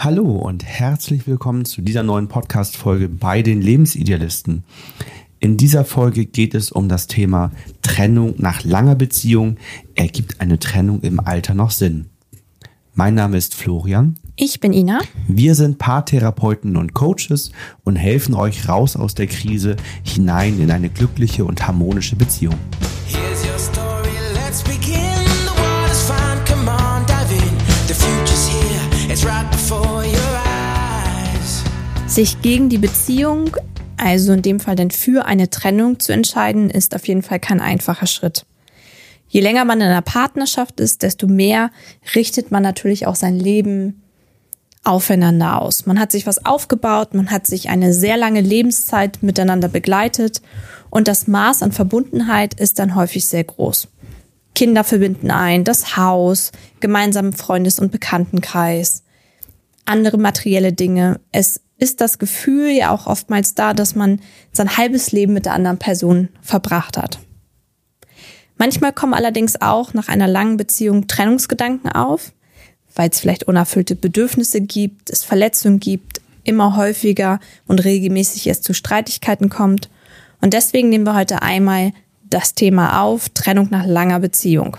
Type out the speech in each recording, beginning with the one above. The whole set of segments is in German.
Hallo und herzlich willkommen zu dieser neuen Podcast-Folge bei den Lebensidealisten. In dieser Folge geht es um das Thema Trennung nach langer Beziehung. Ergibt eine Trennung im Alter noch Sinn? Mein Name ist Florian. Ich bin Ina. Wir sind Paartherapeuten und Coaches und helfen euch raus aus der Krise hinein in eine glückliche und harmonische Beziehung. Sich gegen die Beziehung, also in dem Fall dann für eine Trennung zu entscheiden, ist auf jeden Fall kein einfacher Schritt. Je länger man in einer Partnerschaft ist, desto mehr richtet man natürlich auch sein Leben aufeinander aus. Man hat sich was aufgebaut, man hat sich eine sehr lange Lebenszeit miteinander begleitet und das Maß an Verbundenheit ist dann häufig sehr groß. Kinder verbinden ein, das Haus, gemeinsamen Freundes- und Bekanntenkreis, andere materielle Dinge. Es ist das Gefühl ja auch oftmals da, dass man sein halbes Leben mit der anderen Person verbracht hat. Manchmal kommen allerdings auch nach einer langen Beziehung Trennungsgedanken auf, weil es vielleicht unerfüllte Bedürfnisse gibt, es Verletzungen gibt, immer häufiger und regelmäßig es zu Streitigkeiten kommt. Und deswegen nehmen wir heute einmal das Thema auf, Trennung nach langer Beziehung.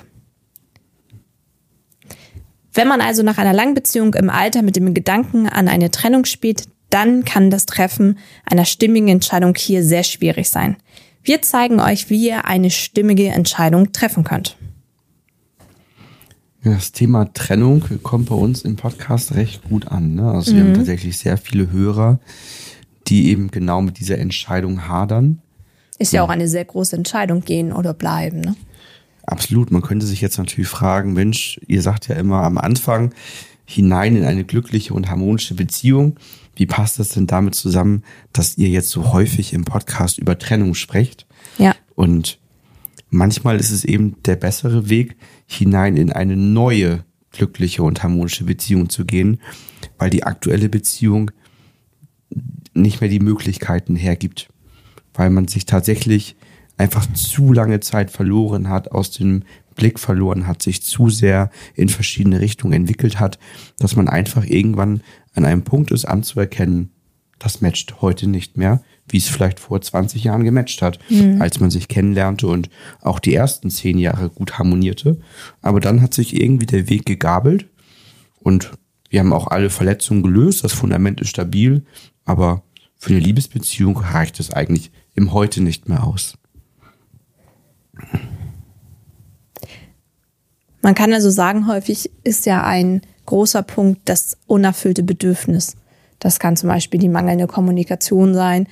Wenn man also nach einer langen Beziehung im Alter mit dem Gedanken an eine Trennung spielt, dann kann das Treffen einer stimmigen Entscheidung hier sehr schwierig sein. Wir zeigen euch, wie ihr eine stimmige Entscheidung treffen könnt. Ja, Das Thema Trennung kommt bei uns im Podcast recht gut an. Ne? Also wir haben tatsächlich sehr viele Hörer, die eben genau mit dieser Entscheidung hadern. Ist ja auch eine sehr große Entscheidung, gehen oder bleiben. Ne? Absolut. Man könnte sich jetzt natürlich fragen, Mensch, ihr sagt ja immer am Anfang hinein in eine glückliche und harmonische Beziehung. Wie passt das denn damit zusammen, dass ihr jetzt so häufig im Podcast über Trennung sprecht? Ja. Und manchmal ist es eben der bessere Weg, hinein in eine neue glückliche und harmonische Beziehung zu gehen, weil die aktuelle Beziehung nicht mehr die Möglichkeiten hergibt, weil man sich tatsächlich einfach zu lange Zeit verloren hat, aus dem Blick verloren hat, sich zu sehr in verschiedene Richtungen entwickelt hat, dass man einfach irgendwann an einem Punkt ist anzuerkennen, das matcht heute nicht mehr, wie es vielleicht vor 20 Jahren gematcht hat, als man sich kennenlernte und auch die ersten zehn Jahre gut harmonierte. Aber dann hat sich irgendwie der Weg gegabelt und wir haben auch alle Verletzungen gelöst, das Fundament ist stabil, aber für eine Liebesbeziehung reicht es eigentlich im Heute nicht mehr aus. Man kann also sagen, häufig ist ja ein großer Punkt das unerfüllte Bedürfnis. Das kann zum Beispiel die mangelnde Kommunikation sein.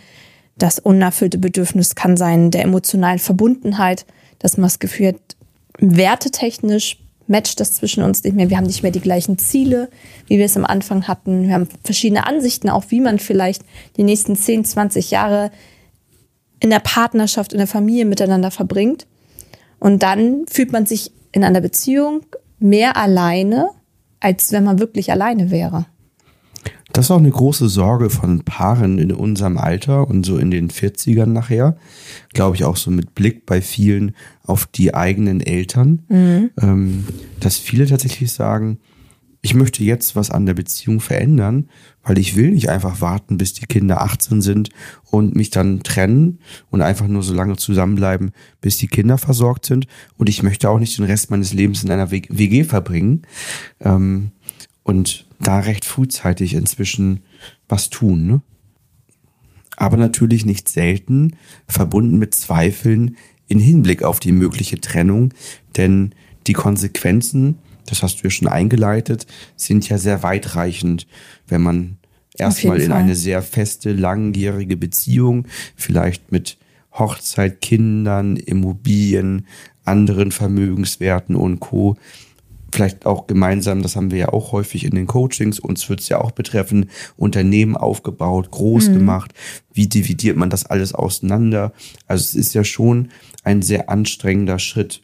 Das unerfüllte Bedürfnis kann sein der emotionalen Verbundenheit, dass man das Gefühl hat, wertetechnisch matcht das zwischen uns nicht mehr. Wir haben nicht mehr die gleichen Ziele, wie wir es am Anfang hatten. Wir haben verschiedene Ansichten, auch wie man vielleicht die nächsten 10, 20 Jahre in der Partnerschaft, in der Familie miteinander verbringt. Und dann fühlt man sich in einer Beziehung mehr alleine, als wenn man wirklich alleine wäre. Das ist auch eine große Sorge von Paaren in unserem Alter und so in den 40ern nachher. Glaube ich auch so mit Blick bei vielen auf die eigenen Eltern, ähm, dass viele tatsächlich sagen, ich möchte jetzt was an der Beziehung verändern, weil ich will nicht einfach warten, bis die Kinder 18 sind und mich dann trennen und einfach nur so lange zusammenbleiben, bis die Kinder versorgt sind. Und ich möchte auch nicht den Rest meines Lebens in einer WG verbringen. Ähm, und da recht frühzeitig inzwischen was tun. Ne? Aber natürlich nicht selten verbunden mit Zweifeln in Hinblick auf die mögliche Trennung, denn die Konsequenzen, das hast du ja schon eingeleitet, sind ja sehr weitreichend, wenn man erstmal in Fall. eine sehr feste, langjährige Beziehung, vielleicht mit Hochzeit, Kindern, Immobilien, anderen Vermögenswerten und Co vielleicht auch gemeinsam, das haben wir ja auch häufig in den Coachings, uns wird es ja auch betreffen, Unternehmen aufgebaut, groß gemacht, wie dividiert man das alles auseinander? Also es ist ja schon ein sehr anstrengender Schritt.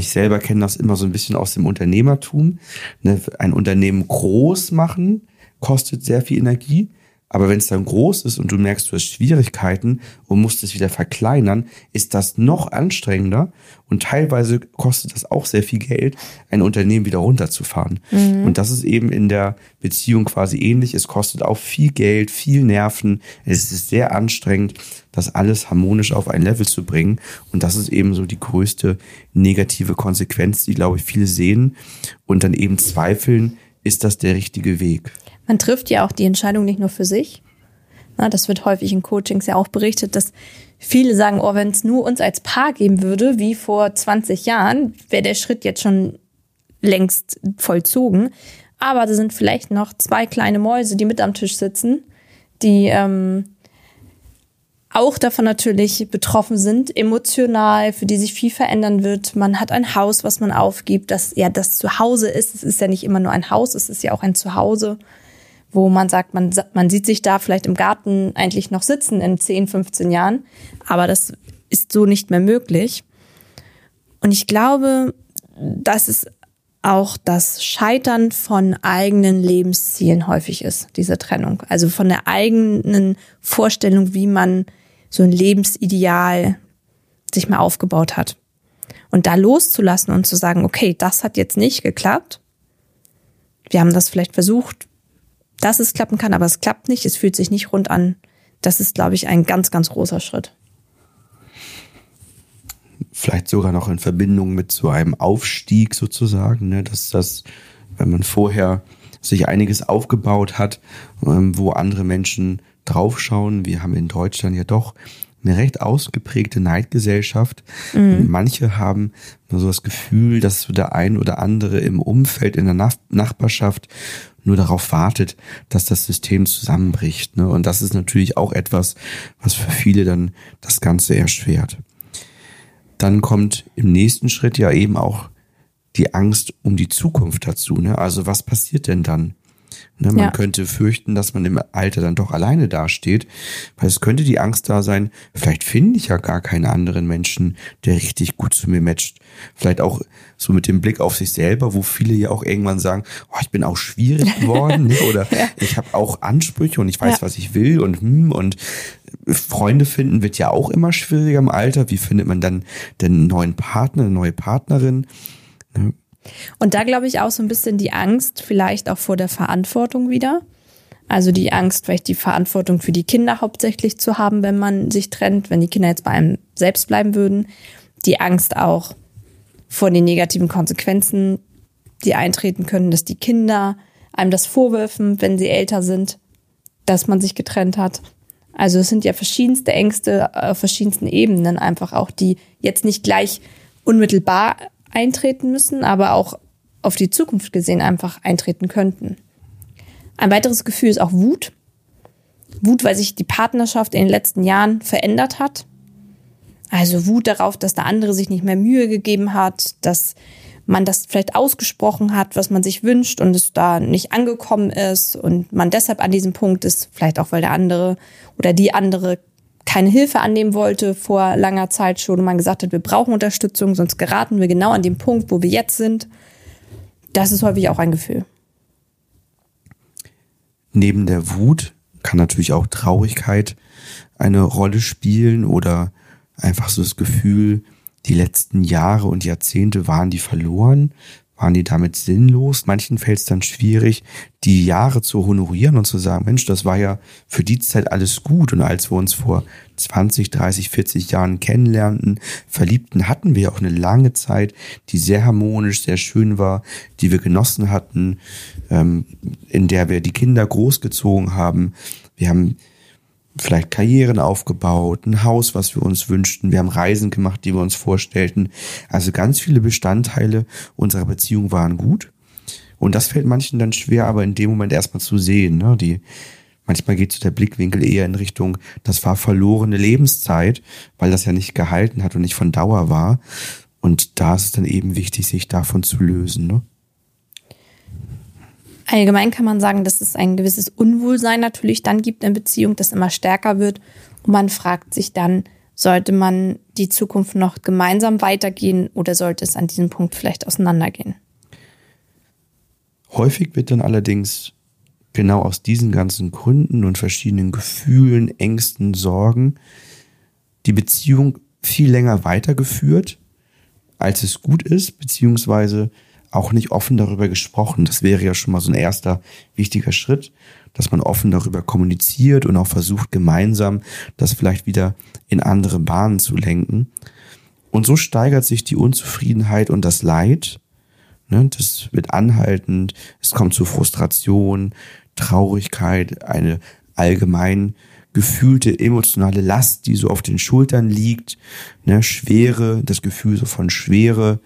Ich selber kenne das immer so ein bisschen aus dem Unternehmertum. Ne? Ein Unternehmen groß machen kostet sehr viel Energie, Aber wenn es dann groß ist und du merkst, du hast Schwierigkeiten und musst es wieder verkleinern, ist das noch anstrengender und teilweise kostet das auch sehr viel Geld, ein Unternehmen wieder runterzufahren. Und das ist eben in der Beziehung quasi ähnlich. Es kostet auch viel Geld, viel Nerven. Es ist sehr anstrengend, das alles harmonisch auf ein Level zu bringen. Und das ist eben so die größte negative Konsequenz, die, glaube ich, viele sehen und dann eben zweifeln, ist das der richtige Weg? Man trifft ja auch die Entscheidung nicht nur für sich. Na, das wird häufig in Coachings ja auch berichtet, dass viele sagen, oh, wenn es nur uns als Paar geben würde, wie vor 20 Jahren, wäre der Schritt jetzt schon längst vollzogen. Aber da sind vielleicht noch zwei kleine Mäuse, die mit am Tisch sitzen, die ähm, auch davon natürlich betroffen sind, emotional, für die sich viel verändern wird. Man hat ein Haus, was man aufgibt, das ja das Zuhause ist. Es ist ja nicht immer nur ein Haus, es ist ja auch ein Zuhause, wo man sagt, man, man sieht sich da vielleicht im Garten eigentlich noch sitzen in 10, 15 Jahren. Aber das ist so nicht mehr möglich. Und ich glaube, dass es auch das Scheitern von eigenen Lebenszielen häufig ist, diese Trennung. Also von der eigenen Vorstellung, wie man so ein Lebensideal sich mal aufgebaut hat. Und da loszulassen und zu sagen, okay, das hat jetzt nicht geklappt. Wir haben das vielleicht versucht, dass es klappen kann, aber es klappt nicht, es fühlt sich nicht rund an. Das ist, glaube ich, ein ganz, ganz großer Schritt. Vielleicht sogar noch in Verbindung mit so einem Aufstieg sozusagen, ne? dass das, wenn man vorher sich einiges aufgebaut hat, ähm, wo andere Menschen draufschauen. Wir haben in Deutschland ja doch eine recht ausgeprägte Neidgesellschaft. Und manche haben so das Gefühl, dass so der ein oder andere im Umfeld, in der Nach Nachbarschaft nur darauf wartet, dass das System zusammenbricht. Ne? Und das ist natürlich auch etwas, was für viele dann das Ganze erschwert. Dann kommt im nächsten Schritt ja eben auch die Angst um die Zukunft dazu. Ne? Also was passiert denn dann? Ne, man Ja. könnte fürchten, dass man im Alter dann doch alleine dasteht, weil es könnte die Angst da sein, vielleicht finde ich ja gar keinen anderen Menschen, der richtig gut zu mir matcht. Vielleicht auch so mit dem Blick auf sich selber, wo viele ja auch irgendwann sagen, oh, ich bin auch schwierig geworden ne? oder ich habe auch Ansprüche und ich weiß, Ja. was ich will und hm, und Freunde finden wird ja auch immer schwieriger im Alter. Wie findet man dann den neuen Partner, eine neue Partnerin? Und da glaube ich auch so ein bisschen die Angst vielleicht auch vor der Verantwortung wieder. Also die Angst, vielleicht die Verantwortung für die Kinder hauptsächlich zu haben, wenn man sich trennt, wenn die Kinder jetzt bei einem selbst bleiben würden. Die Angst auch vor den negativen Konsequenzen, die eintreten können, dass die Kinder einem das vorwürfen, wenn sie älter sind, dass man sich getrennt hat. Also es sind ja verschiedenste Ängste auf verschiedensten Ebenen einfach auch, die jetzt nicht gleich unmittelbar eintreten müssen, aber auch auf die Zukunft gesehen einfach eintreten könnten. Ein weiteres Gefühl ist auch Wut. Wut, weil sich die Partnerschaft in den letzten Jahren verändert hat. Also Wut darauf, dass der andere sich nicht mehr Mühe gegeben hat, dass man das vielleicht ausgesprochen hat, was man sich wünscht und es da nicht angekommen ist und man deshalb an diesem Punkt ist, vielleicht auch weil der andere oder die andere keine Hilfe annehmen wollte vor langer Zeit schon und man gesagt hat, wir brauchen Unterstützung, sonst geraten wir genau an den Punkt, wo wir jetzt sind. Das ist häufig auch ein Gefühl. Neben der Wut kann natürlich auch Traurigkeit eine Rolle spielen oder einfach so das Gefühl, die letzten Jahre und Jahrzehnte waren die verloren, waren die damit sinnlos. Manchen fällt es dann schwierig, die Jahre zu honorieren und zu sagen, Mensch, das war ja für die Zeit alles gut. Und als wir uns vor 20, 30, 40 Jahren kennenlernten, verliebten, hatten wir auch eine lange Zeit, die sehr harmonisch, sehr schön war, die wir genossen hatten, ähm, in der wir die Kinder großgezogen haben. Wir haben vielleicht Karrieren aufgebaut, ein Haus, was wir uns wünschten. Wir haben Reisen gemacht, die wir uns vorstellten. Also ganz viele Bestandteile unserer Beziehung waren gut. Und das fällt manchen dann schwer, aber in dem Moment erstmal zu sehen. Ne? Die, manchmal geht so der Blickwinkel eher in Richtung, das war verlorene Lebenszeit, weil das ja nicht gehalten hat und nicht von Dauer war. Und da ist es dann eben wichtig, sich davon zu lösen. Ne? Allgemein kann man sagen, dass es ein gewisses Unwohlsein natürlich dann gibt in Beziehung, das immer stärker wird. Und man fragt sich dann, sollte man die Zukunft noch gemeinsam weitergehen oder sollte es an diesem Punkt vielleicht auseinandergehen? Häufig wird dann allerdings genau aus diesen ganzen Gründen und verschiedenen Gefühlen, Ängsten, Sorgen die Beziehung viel länger weitergeführt, als es gut ist, beziehungsweise auch nicht offen darüber gesprochen. Das wäre ja schon mal so ein erster wichtiger Schritt, dass man offen darüber kommuniziert und auch versucht, gemeinsam das vielleicht wieder in andere Bahnen zu lenken. Und so steigert sich die Unzufriedenheit und das Leid. Ne, das wird anhaltend, es kommt zu Frustration, Traurigkeit, eine allgemein gefühlte emotionale Last, die so auf den Schultern liegt, ne, Schwere, das Gefühl so von Schwere,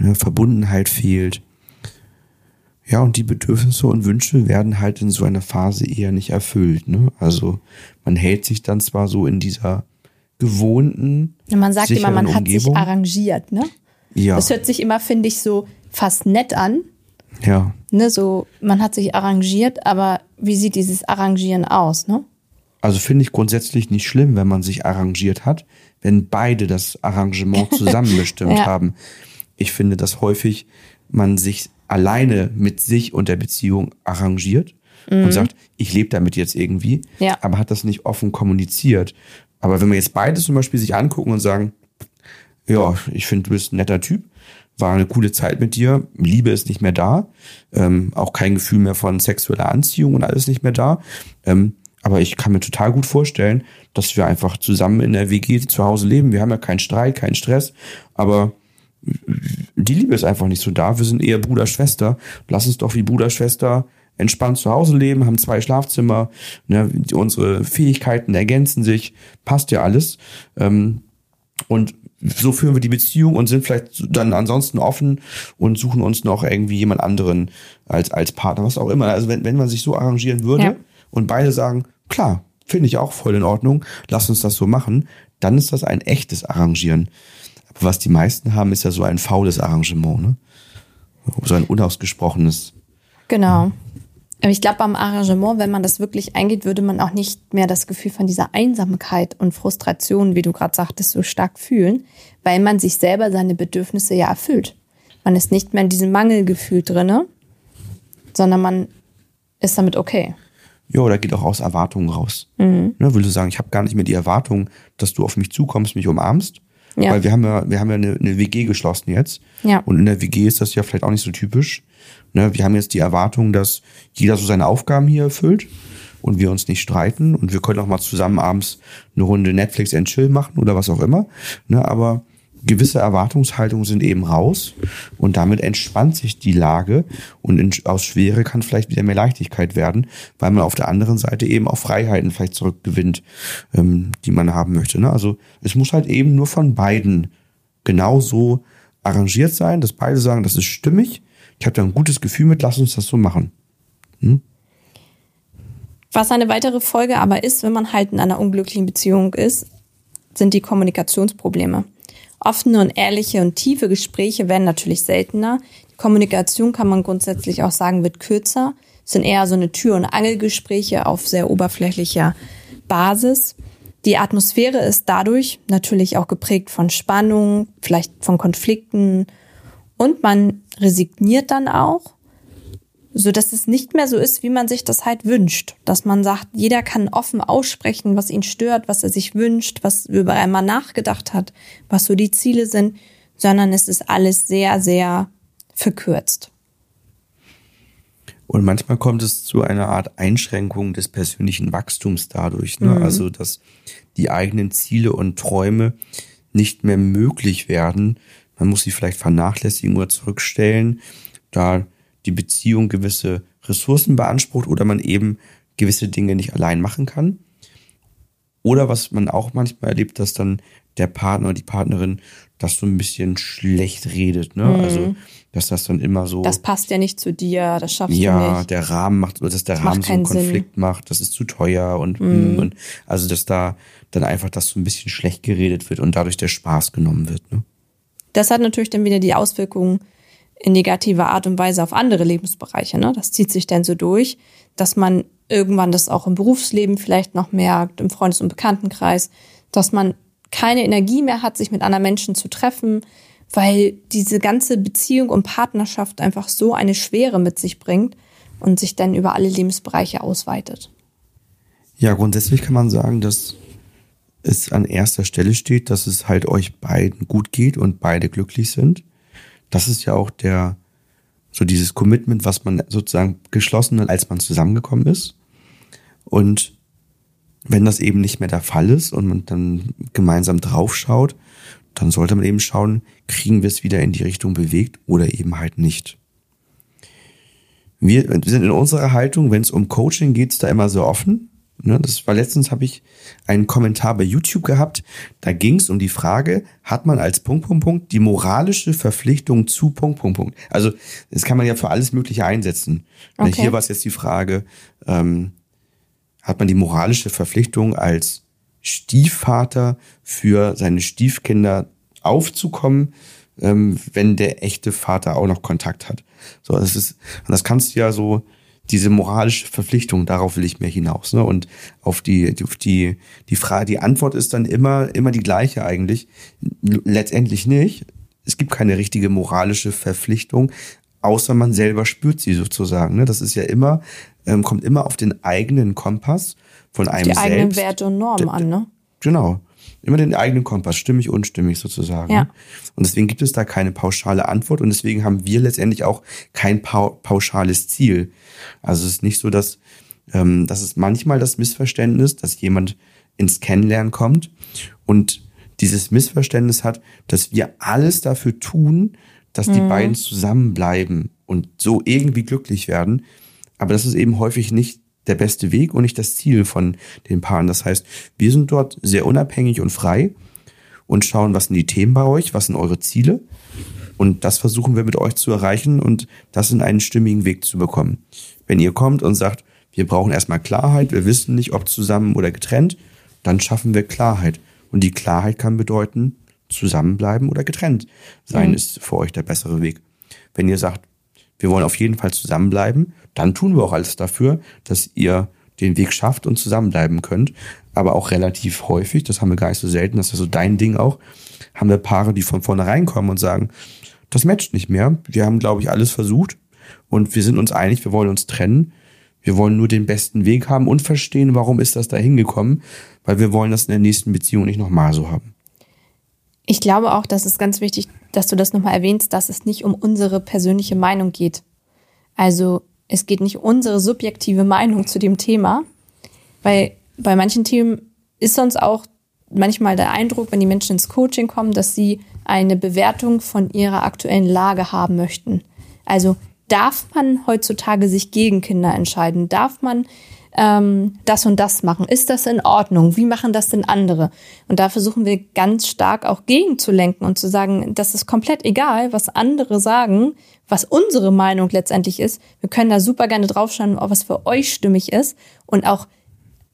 ne, Verbundenheit fehlt. Ja, und die Bedürfnisse und Wünsche werden halt in so einer Phase eher nicht erfüllt. Ne? Also man hält sich dann zwar so in dieser gewohnten, Man sagt immer, man hat Umgebung. sich arrangiert, ne? Ja, Das hört sich immer, finde ich, so fast nett an. ja, Ne, so, man hat sich arrangiert, aber wie sieht dieses Arrangieren aus, ne? Also finde ich grundsätzlich nicht schlimm, wenn man sich arrangiert hat, wenn beide das Arrangement zusammen bestimmt Ja. haben. Ich finde, dass häufig man sich alleine mit sich und der Beziehung arrangiert und sagt, ich lebe damit jetzt irgendwie, Mhm. Ja. aber hat das nicht offen kommuniziert. Aber wenn wir jetzt beide zum Beispiel sich angucken und sagen, ja, ich finde, du bist ein netter Typ, war eine coole Zeit mit dir, Liebe ist nicht mehr da, ähm, auch kein Gefühl mehr von sexueller Anziehung und alles nicht mehr da. Ähm, aber ich kann mir total gut vorstellen, dass wir einfach zusammen in der WG zu Hause leben. Wir haben ja keinen Streit, keinen Stress, aber die Liebe ist einfach nicht so da. Wir sind eher Bruder, Schwester. Lass uns doch wie Bruder, Schwester entspannt zu Hause leben, haben zwei Schlafzimmer, ne, unsere Fähigkeiten ergänzen sich, passt ja alles. Ähm, und so führen wir die Beziehung und sind vielleicht dann ansonsten offen und suchen uns noch irgendwie jemand anderen als, als Partner, was auch immer. Also wenn, wenn man sich so arrangieren würde Ja. und beide sagen, klar, finde ich auch voll in Ordnung, lass uns das so machen, dann ist das ein echtes Arrangieren. Was die meisten haben, ist ja so ein faules Arrangement, ne? So ein unausgesprochenes. Genau. Aber ich glaube, beim Arrangement, wenn man das wirklich eingeht, würde man auch nicht mehr das Gefühl von dieser Einsamkeit und Frustration, wie du gerade sagtest, so stark fühlen, weil man sich selber seine Bedürfnisse ja erfüllt. Man ist nicht mehr in diesem Mangelgefühl drinne, sondern man ist damit okay. Ja, oder geht auch aus Erwartungen raus. Mhm. Ne, will du sagen, ich habe gar nicht mehr die Erwartung, dass du auf mich zukommst, mich umarmst. Ja. Weil wir haben ja, wir haben ja eine, eine WG geschlossen jetzt. Ja. Und in der WG ist das ja vielleicht auch nicht so typisch. Ne, wir haben jetzt die Erwartung, dass jeder so seine Aufgaben hier erfüllt und wir uns nicht streiten und wir können auch mal zusammen abends eine Runde Netflix and Chill machen oder was auch immer. Ne, aber gewisse Erwartungshaltungen sind eben raus und damit entspannt sich die Lage und in, aus Schwere kann vielleicht wieder mehr Leichtigkeit werden, weil man auf der anderen Seite eben auch Freiheiten vielleicht zurückgewinnt, ähm, die man haben möchte. Ne? Also es muss halt eben nur von beiden genauso arrangiert sein, dass beide sagen, das ist stimmig, ich habe da ein gutes Gefühl mit, lass uns das so machen. Was eine weitere Folge aber ist, wenn man halt in einer unglücklichen Beziehung ist, sind die Kommunikationsprobleme. Offene und ehrliche und tiefe Gespräche werden natürlich seltener. Die Kommunikation kann man grundsätzlich auch sagen, wird kürzer. Es sind eher so eine Tür- und Angelgespräche auf sehr oberflächlicher Basis. Die Atmosphäre ist dadurch natürlich auch geprägt von Spannung, vielleicht von Konflikten und man resigniert dann auch so dass es nicht mehr so ist, wie man sich das halt wünscht. Dass man sagt, jeder kann offen aussprechen, was ihn stört, was er sich wünscht, was über einmal nachgedacht hat, was so die Ziele sind, sondern es ist alles sehr, sehr verkürzt. Und manchmal kommt es zu einer Art Einschränkung des persönlichen Wachstums dadurch. Ne? Also, dass die eigenen Ziele und Träume nicht mehr möglich werden. Man muss sie vielleicht vernachlässigen oder zurückstellen, da die Beziehung gewisse Ressourcen beansprucht oder man eben gewisse Dinge nicht allein machen kann. Oder was man auch manchmal erlebt, dass dann der Partner oder die Partnerin das so ein bisschen schlecht redet. Ne? Also, dass das dann immer so. Das passt ja nicht zu dir, das schaffst du Ja, nicht. der Rahmen macht, oder dass der Das Rahmen macht so einen keinen Sinn. Mhm. Konflikt macht, das ist zu teuer und, mm. und also dass da dann einfach das so ein bisschen schlecht geredet wird und dadurch der Spaß genommen wird. Ne? Das hat natürlich dann wieder die Auswirkungen in negativer Art und Weise auf andere Lebensbereiche. Ne? Das zieht sich dann so durch, dass man irgendwann das auch im Berufsleben vielleicht noch merkt, im Freundes- und Bekanntenkreis, dass man keine Energie mehr hat, sich mit anderen Menschen zu treffen, weil diese ganze Beziehung und Partnerschaft einfach so eine Schwere mit sich bringt, und sich dann über alle Lebensbereiche ausweitet. Ja, grundsätzlich kann man sagen, dass es an erster Stelle steht, dass es halt euch beiden gut geht und beide glücklich sind. Das ist ja auch der, so dieses Commitment, was man sozusagen geschlossen hat, als man zusammengekommen ist. Und wenn das eben nicht mehr der Fall ist und man dann gemeinsam draufschaut, dann sollte man eben schauen, kriegen wir es wieder in die Richtung bewegt oder eben halt nicht. Wir sind in unserer Haltung, wenn es um Coaching geht, da immer so offen. Ne, das war letztens, habe ich einen Kommentar bei YouTube gehabt. Da ging es um die Frage, hat man als Punkt, Punkt, Punkt die moralische Verpflichtung zu Punkt, Punkt, Punkt. Also das kann man ja für alles Mögliche einsetzen. Okay. Hier war es jetzt die Frage, ähm, hat man die moralische Verpflichtung als Stiefvater für seine Stiefkinder aufzukommen, ähm, wenn der echte Vater auch noch Kontakt hat. So, das ist, und das kannst du ja so, diese moralische Verpflichtung, darauf will ich mehr hinaus. Ne? Und auf die, auf die, die Frage, die Antwort ist dann immer, immer die gleiche eigentlich. Letztendlich nicht. Es gibt keine richtige moralische Verpflichtung, außer man selber spürt sie sozusagen. Ne? Das ist ja immer, ähm, kommt immer auf den eigenen Kompass von einem Die selbst. eigenen Werte und Normen an, ne? Genau. Immer den eigenen Kompass, stimmig, unstimmig sozusagen. Ja. Und deswegen gibt es da keine pauschale Antwort und deswegen haben wir letztendlich auch kein pau pauschales Ziel. Also es ist nicht so, dass ähm, das ist manchmal das Missverständnis, dass jemand ins Kennenlernen kommt und dieses Missverständnis hat, dass wir alles dafür tun, dass die beiden zusammenbleiben und so irgendwie glücklich werden. Aber das ist eben häufig nicht der beste Weg und nicht das Ziel von den Paaren. Das heißt, wir sind dort sehr unabhängig und frei und schauen, was sind die Themen bei euch, was sind eure Ziele. Und das versuchen wir mit euch zu erreichen und das in einen stimmigen Weg zu bekommen. Wenn ihr kommt und sagt, wir brauchen erstmal Klarheit, wir wissen nicht, ob zusammen oder getrennt, dann schaffen wir Klarheit. Und die Klarheit kann bedeuten, zusammenbleiben oder getrennt sein ist für euch der bessere Weg. Wenn ihr sagt, wir wollen auf jeden Fall zusammenbleiben, dann tun wir auch alles dafür, dass ihr den Weg schafft und zusammenbleiben könnt. Aber auch relativ häufig, das haben wir gar nicht so selten, das ist so dein Ding auch, haben wir Paare, die von vornherein kommen und sagen, das matcht nicht mehr. Wir haben, glaube ich, alles versucht und wir sind uns einig, wir wollen uns trennen. Wir wollen nur den besten Weg haben und verstehen, warum ist das da hingekommen, weil wir wollen das in der nächsten Beziehung nicht nochmal so haben. Ich glaube auch, dass es ganz wichtig, dass du das nochmal erwähnst, dass es nicht um unsere persönliche Meinung geht. Also es geht nicht um unsere subjektive Meinung zu dem Thema, weil bei manchen Themen ist sonst auch manchmal der Eindruck, wenn die Menschen ins Coaching kommen, dass sie eine Bewertung von ihrer aktuellen Lage haben möchten. Also darf man heutzutage sich gegen Kinder entscheiden? Darf man ähm, das und das machen? Ist das in Ordnung? Wie machen das denn andere? Und da versuchen wir ganz stark auch gegenzulenken und zu sagen, das ist komplett egal, was andere sagen, was unsere Meinung letztendlich ist. Wir können da super gerne draufschauen, was für euch stimmig ist und auch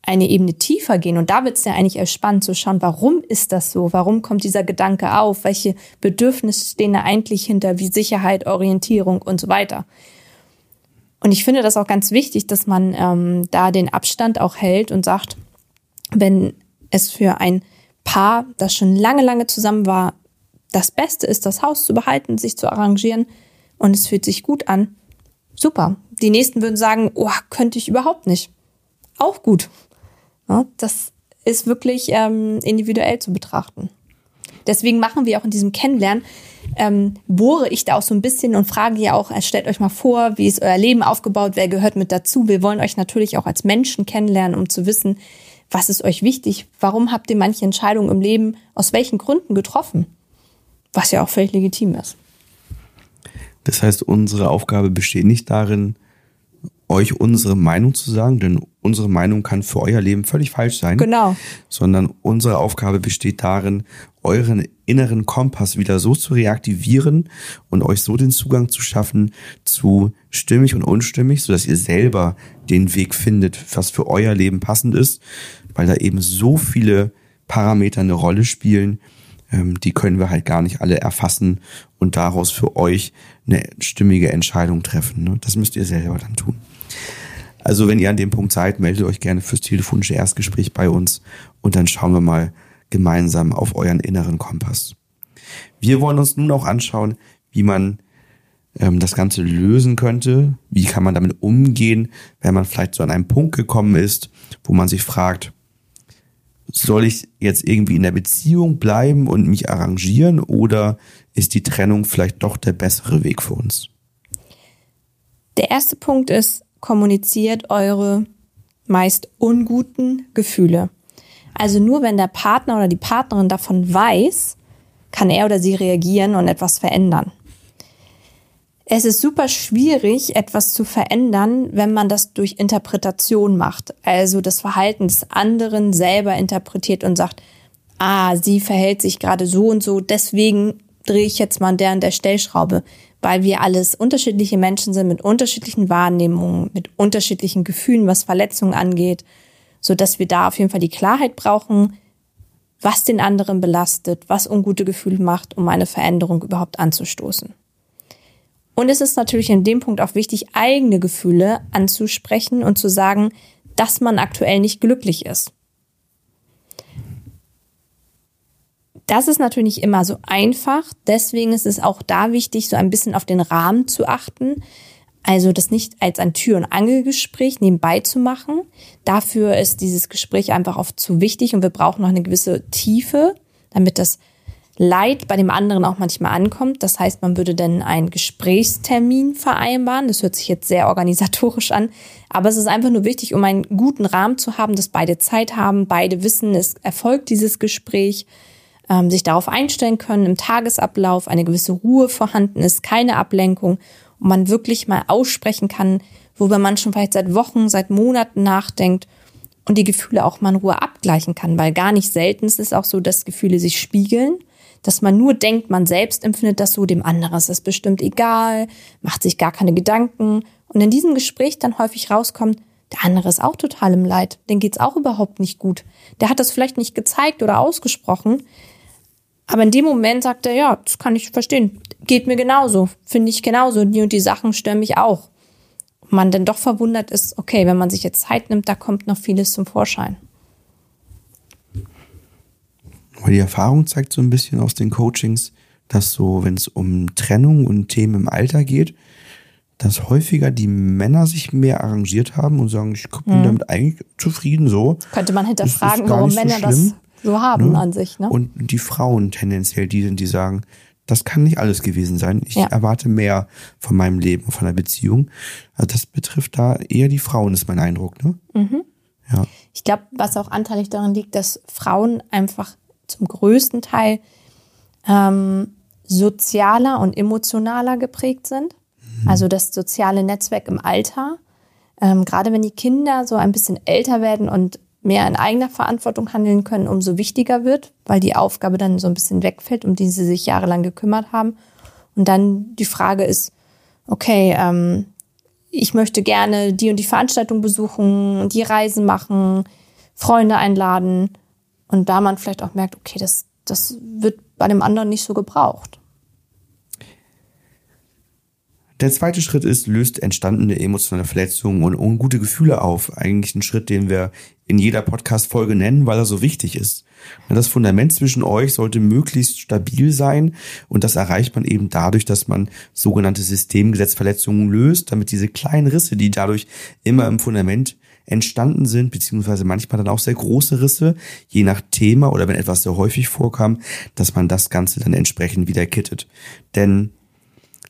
eine Ebene tiefer gehen. Und da wird es ja eigentlich erst spannend zu schauen, warum ist das so? Warum kommt dieser Gedanke auf? Welche Bedürfnisse stehen da eigentlich hinter, wie Sicherheit, Orientierung und so weiter? Und ich finde das auch ganz wichtig, dass man ähm, da den Abstand auch hält und sagt, wenn es für ein Paar, das schon lange, lange zusammen war, das Beste ist, das Haus zu behalten, sich zu arrangieren und es fühlt sich gut an, super. Die nächsten würden sagen, oh, könnte ich überhaupt nicht. Auch gut. Ja, das ist wirklich ähm, individuell zu betrachten. Deswegen machen wir auch in diesem Kennenlernen, ähm, bohre ich da auch so ein bisschen und frage ja auch, äh, stellt euch mal vor, wie ist euer Leben aufgebaut, wer gehört mit dazu. Wir wollen euch natürlich auch als Menschen kennenlernen, um zu wissen, was ist euch wichtig, warum habt ihr manche Entscheidungen im Leben aus welchen Gründen getroffen, was ja auch völlig legitim ist. Das heißt, unsere Aufgabe besteht nicht darin, euch unsere Meinung zu sagen, denn unsere Meinung kann für euer Leben völlig falsch sein. Genau. Sondern unsere Aufgabe besteht darin, euren inneren Kompass wieder so zu reaktivieren und euch so den Zugang zu schaffen zu stimmig und unstimmig, sodass ihr selber den Weg findet, was für euer Leben passend ist, weil da eben so viele Parameter eine Rolle spielen, ähm, die können wir halt gar nicht alle erfassen und daraus für euch eine stimmige Entscheidung treffen. Ne? Das müsst ihr selber dann tun. Also wenn ihr an dem Punkt seid, meldet euch gerne fürs telefonische Erstgespräch bei uns und dann schauen wir mal gemeinsam auf euren inneren Kompass. Wir wollen uns nun auch anschauen, wie man ähm, das Ganze lösen könnte. Wie kann man damit umgehen, wenn man vielleicht so an einen Punkt gekommen ist, wo man sich fragt, soll ich jetzt irgendwie in der Beziehung bleiben und mich arrangieren oder ist die Trennung vielleicht doch der bessere Weg für uns? Der erste Punkt ist, kommuniziert eure meist unguten Gefühle. Also nur wenn der Partner oder die Partnerin davon weiß, kann er oder sie reagieren und etwas verändern. Es ist super schwierig, etwas zu verändern, wenn man das durch Interpretation macht. Also das Verhalten des anderen selber interpretiert und sagt, ah, sie verhält sich gerade so und so, deswegen drehe ich jetzt mal an der und der Stellschraube, weil wir alles unterschiedliche Menschen sind mit unterschiedlichen Wahrnehmungen, mit unterschiedlichen Gefühlen, was Verletzungen angeht, so dass wir da auf jeden Fall die Klarheit brauchen, was den anderen belastet, was ungute Gefühle macht, um eine Veränderung überhaupt anzustoßen. Und es ist natürlich in dem Punkt auch wichtig, eigene Gefühle anzusprechen und zu sagen, dass man aktuell nicht glücklich ist. Das ist natürlich nicht immer so einfach. Deswegen ist es auch da wichtig, so ein bisschen auf den Rahmen zu achten. Also das nicht als ein Tür- und Angelgespräch nebenbei zu machen. Dafür ist dieses Gespräch einfach oft zu wichtig und wir brauchen noch eine gewisse Tiefe, damit das Leid bei dem anderen auch manchmal ankommt. Das heißt, man würde dann einen Gesprächstermin vereinbaren. Das hört sich jetzt sehr organisatorisch an, aber es ist einfach nur wichtig, um einen guten Rahmen zu haben, dass beide Zeit haben, beide wissen, es erfolgt dieses Gespräch, ähm, sich darauf einstellen können, im Tagesablauf eine gewisse Ruhe vorhanden ist, keine Ablenkung und man wirklich mal aussprechen kann, worüber man schon vielleicht seit Wochen, seit Monaten nachdenkt und die Gefühle auch mal in Ruhe abgleichen kann, weil gar nicht selten ist es auch so, dass Gefühle sich spiegeln dass man nur denkt, man selbst empfindet das so, dem anderen ist es bestimmt egal, macht sich gar keine Gedanken. Und in diesem Gespräch dann häufig rauskommt, der andere ist auch total im Leid, den geht's auch überhaupt nicht gut. Der hat das vielleicht nicht gezeigt oder ausgesprochen, aber in dem Moment sagt er, ja, das kann ich verstehen, geht mir genauso, finde ich genauso, die und die Sachen stören mich auch. Und man dann doch verwundert ist, okay, wenn man sich jetzt Zeit nimmt, da kommt noch vieles zum Vorschein. Aber die Erfahrung zeigt so ein bisschen aus den Coachings, dass so, wenn es um Trennung und Themen im Alter geht, dass häufiger die Männer sich mehr arrangiert haben und sagen, ich bin mhm. damit eigentlich zufrieden so. Könnte man hinterfragen, warum Männer so das so haben ne? an sich. Ne? Und die Frauen tendenziell die sind, die sagen, das kann nicht alles gewesen sein. Ich ja. erwarte mehr von meinem Leben, von der Beziehung. Also das betrifft da eher die Frauen, ist mein Eindruck. Ne? Mhm. Ja. Ich glaube, was auch anteilig daran liegt, dass Frauen einfach zum größten Teil ähm, sozialer und emotionaler geprägt sind. Mhm. Also das soziale Netzwerk im Alter. Ähm, gerade wenn die Kinder so ein bisschen älter werden und mehr in eigener Verantwortung handeln können, umso wichtiger wird, weil die Aufgabe dann so ein bisschen wegfällt, um die sie sich jahrelang gekümmert haben. Und dann die Frage ist, okay, ähm, ich möchte gerne die und die Veranstaltung besuchen, die Reisen machen, Freunde einladen. Und da man vielleicht auch merkt, okay, das, das wird bei dem anderen nicht so gebraucht. Der zweite Schritt ist, löst entstandene emotionale Verletzungen und ungute Gefühle auf. Eigentlich ein Schritt, den wir in jeder Podcast-Folge nennen, weil er so wichtig ist. Das Fundament zwischen euch sollte möglichst stabil sein und das erreicht man eben dadurch, dass man sogenannte Systemgesetzverletzungen löst, damit diese kleinen Risse, die dadurch immer im Fundament entstanden sind, beziehungsweise manchmal dann auch sehr große Risse, je nach Thema oder wenn etwas sehr häufig vorkam, dass man das Ganze dann entsprechend wieder kittet. Denn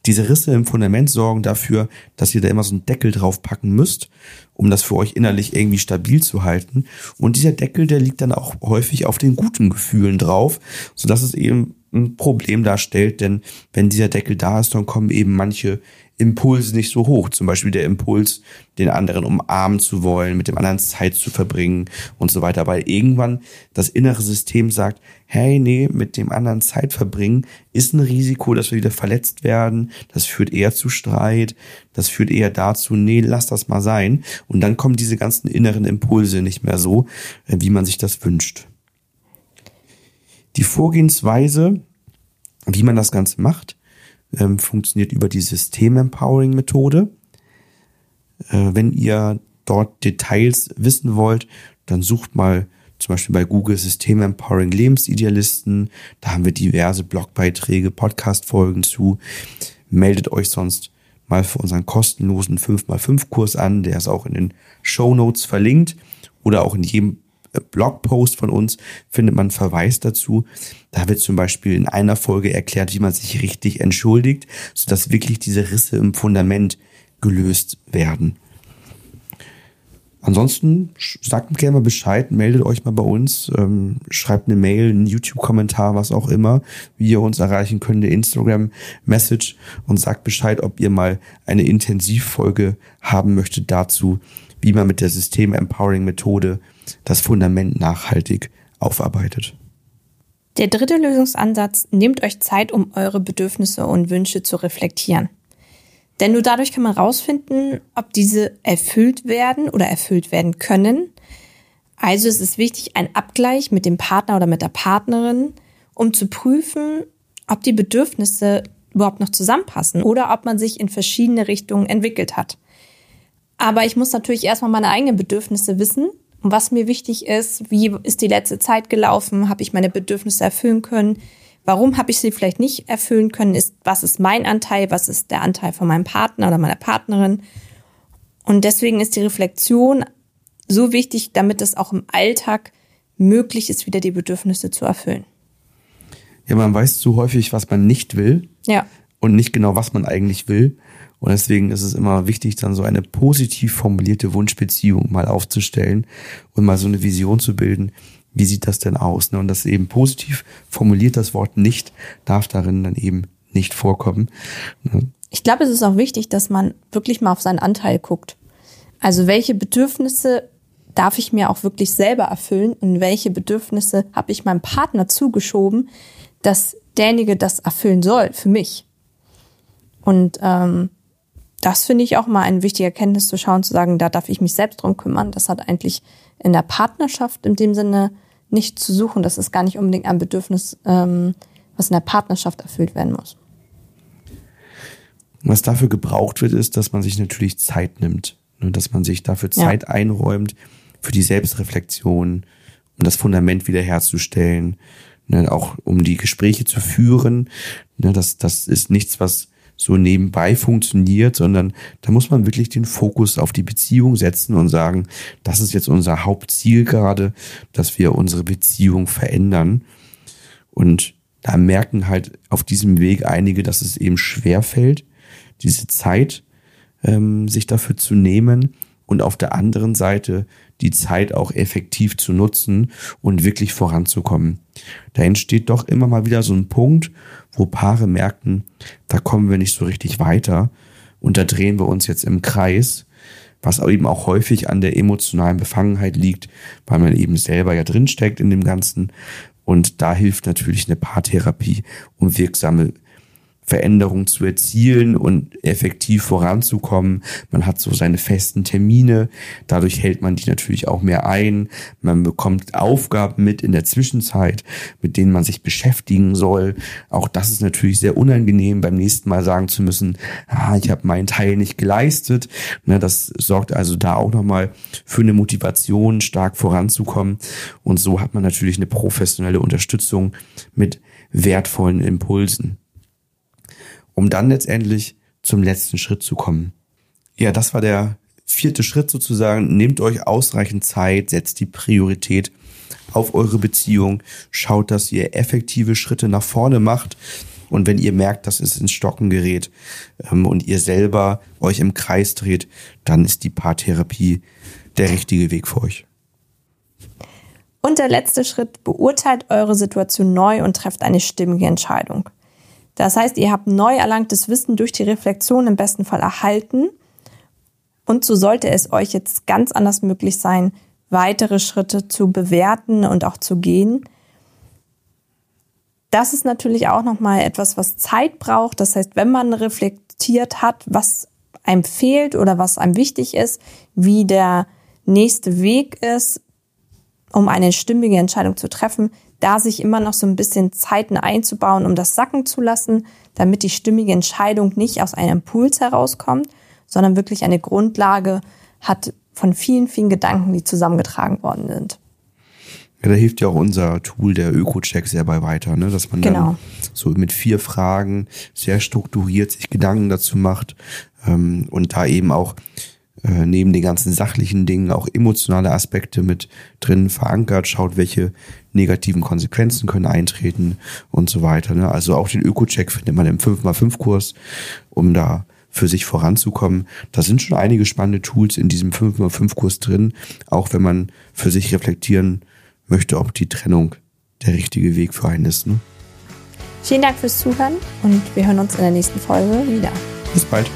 diese Risse im Fundament sorgen dafür, dass ihr da immer so einen Deckel draufpacken müsst, um das für euch innerlich irgendwie stabil zu halten. Und dieser Deckel, der liegt dann auch häufig auf den guten Gefühlen drauf, sodass es eben ein Problem darstellt, denn wenn dieser Deckel da ist, dann kommen eben manche Impulse nicht so hoch. Zum Beispiel der Impuls, den anderen umarmen zu wollen, mit dem anderen Zeit zu verbringen und so weiter. Weil irgendwann das innere System sagt, hey, nee, mit dem anderen Zeit verbringen ist ein Risiko, dass wir wieder verletzt werden. Das führt eher zu Streit. Das führt eher dazu, nee, lass das mal sein. Und dann kommen diese ganzen inneren Impulse nicht mehr so, wie man sich das wünscht. Die Vorgehensweise, wie man das Ganze macht, ähm, funktioniert über die System-Empowering-Methode. Äh, wenn ihr dort Details wissen wollt, dann sucht mal zum Beispiel bei Google System Empowering Lebensidealisten. Da haben wir diverse Blogbeiträge, Podcast-Folgen zu. meldet euch sonst mal für unseren kostenlosen 5x5-Kurs an. Der ist auch in den Show Notes verlinkt oder auch in jedem Blogpost von uns findet man einen Verweis dazu. Da wird zum Beispiel in einer Folge erklärt, wie man sich richtig entschuldigt, sodass wirklich diese Risse im Fundament gelöst werden. Ansonsten sagt gerne mal Bescheid, meldet euch mal bei uns, ähm, schreibt eine Mail, einen YouTube-Kommentar, was auch immer, wie ihr uns erreichen könnt, eine Instagram-Message und sagt Bescheid, ob ihr mal eine Intensivfolge haben möchtet dazu, wie man mit der System-Empowering-Methode das Fundament nachhaltig aufarbeitet. Der dritte Lösungsansatz, nehmt euch Zeit, um eure Bedürfnisse und Wünsche zu reflektieren. Denn nur dadurch kann man rausfinden, ob diese erfüllt werden oder erfüllt werden können. Also es ist wichtig, ein Abgleich mit dem Partner oder mit der Partnerin, um zu prüfen, ob die Bedürfnisse überhaupt noch zusammenpassen oder ob man sich in verschiedene Richtungen entwickelt hat. Aber ich muss natürlich erstmal meine eigenen Bedürfnisse wissen was mir wichtig ist, wie ist die letzte Zeit gelaufen, habe ich meine Bedürfnisse erfüllen können, Warum habe ich sie vielleicht nicht erfüllen können, ist, was ist mein Anteil, was ist der Anteil von meinem Partner oder meiner Partnerin. Und deswegen ist die Reflexion so wichtig, damit es auch im Alltag möglich ist, wieder die Bedürfnisse zu erfüllen. Ja, man weiß zu häufig, was man nicht will. Ja. Und nicht genau, was man eigentlich will. Und deswegen ist es immer wichtig, dann so eine positiv formulierte Wunschbeziehung mal aufzustellen und mal so eine Vision zu bilden, wie sieht das denn aus? Ne? Und das eben positiv formuliert, das Wort nicht, darf darin dann eben nicht vorkommen. Ne? Ich glaube, es ist auch wichtig, dass man wirklich mal auf seinen Anteil guckt. Also welche Bedürfnisse darf ich mir auch wirklich selber erfüllen und welche Bedürfnisse habe ich meinem Partner zugeschoben, dass derjenige das erfüllen soll für mich. Und ähm, das finde ich auch mal eine wichtige Erkenntnis zu schauen, zu sagen, da darf ich mich selbst drum kümmern. Das hat eigentlich in der Partnerschaft in dem Sinne nicht zu suchen. Das ist gar nicht unbedingt ein Bedürfnis, ähm, was in der Partnerschaft erfüllt werden muss. Was dafür gebraucht wird, ist, dass man sich natürlich Zeit nimmt. Ne? Dass man sich dafür Zeit ja. einräumt, für die Selbstreflexion, um das Fundament wiederherzustellen, ne? auch um die Gespräche zu führen. Ne? Das, das ist nichts, was so nebenbei funktioniert, sondern da muss man wirklich den Fokus auf die Beziehung setzen und sagen, das ist jetzt unser Hauptziel gerade, dass wir unsere Beziehung verändern. Und da merken halt auf diesem Weg einige, dass es eben schwer fällt, diese Zeit ähm, sich dafür zu nehmen und auf der anderen Seite die Zeit auch effektiv zu nutzen und wirklich voranzukommen. Da entsteht doch immer mal wieder so ein Punkt, wo Paare merken, da kommen wir nicht so richtig weiter und da drehen wir uns jetzt im Kreis, was eben auch häufig an der emotionalen Befangenheit liegt, weil man eben selber ja drinsteckt in dem Ganzen. Und da hilft natürlich eine Paartherapie, um wirksame Veränderung zu erzielen und effektiv voranzukommen. Man hat so seine festen Termine, dadurch hält man die natürlich auch mehr ein. Man bekommt Aufgaben mit in der Zwischenzeit, mit denen man sich beschäftigen soll. Auch das ist natürlich sehr unangenehm, beim nächsten Mal sagen zu müssen, ah, ich habe meinen Teil nicht geleistet. Ne, das sorgt also da auch nochmal für eine Motivation, stark voranzukommen. Und so hat man natürlich eine professionelle Unterstützung mit wertvollen Impulsen um dann letztendlich zum letzten Schritt zu kommen. Ja, das war der vierte Schritt sozusagen. Nehmt euch ausreichend Zeit, setzt die Priorität auf eure Beziehung, schaut, dass ihr effektive Schritte nach vorne macht. Und wenn ihr merkt, dass es ins Stocken gerät ähm, und ihr selber euch im Kreis dreht, dann ist die Paartherapie der richtige Weg für euch. Und der letzte Schritt, beurteilt eure Situation neu und trefft eine stimmige Entscheidung. Das heißt, ihr habt neu erlangtes Wissen durch die Reflexion im besten Fall erhalten. Und so sollte es euch jetzt ganz anders möglich sein, weitere Schritte zu bewerten und auch zu gehen. Das ist natürlich auch nochmal etwas, was Zeit braucht. Das heißt, wenn man reflektiert hat, was einem fehlt oder was einem wichtig ist, wie der nächste Weg ist, um eine stimmige Entscheidung zu treffen, da sich immer noch so ein bisschen Zeiten einzubauen, um das sacken zu lassen, damit die stimmige Entscheidung nicht aus einem Impuls herauskommt, sondern wirklich eine Grundlage hat von vielen, vielen Gedanken, die zusammengetragen worden sind. Ja, da hilft ja auch unser Tool, der Öko-Check, sehr bei weiter, ne? dass man Genau. dann so mit vier Fragen sehr strukturiert sich Gedanken dazu macht ähm, und da eben auch äh, neben den ganzen sachlichen Dingen auch emotionale Aspekte mit drin verankert, schaut, welche negativen Konsequenzen können eintreten und so weiter. Ne? Also auch den Öko-Check findet man im 5x5-Kurs, um da für sich voranzukommen. Da sind schon einige spannende Tools in diesem 5x5-Kurs drin, auch wenn man für sich reflektieren möchte, ob die Trennung der richtige Weg für einen ist. Ne? Vielen Dank fürs Zuhören und wir hören uns in der nächsten Folge wieder. Bis bald.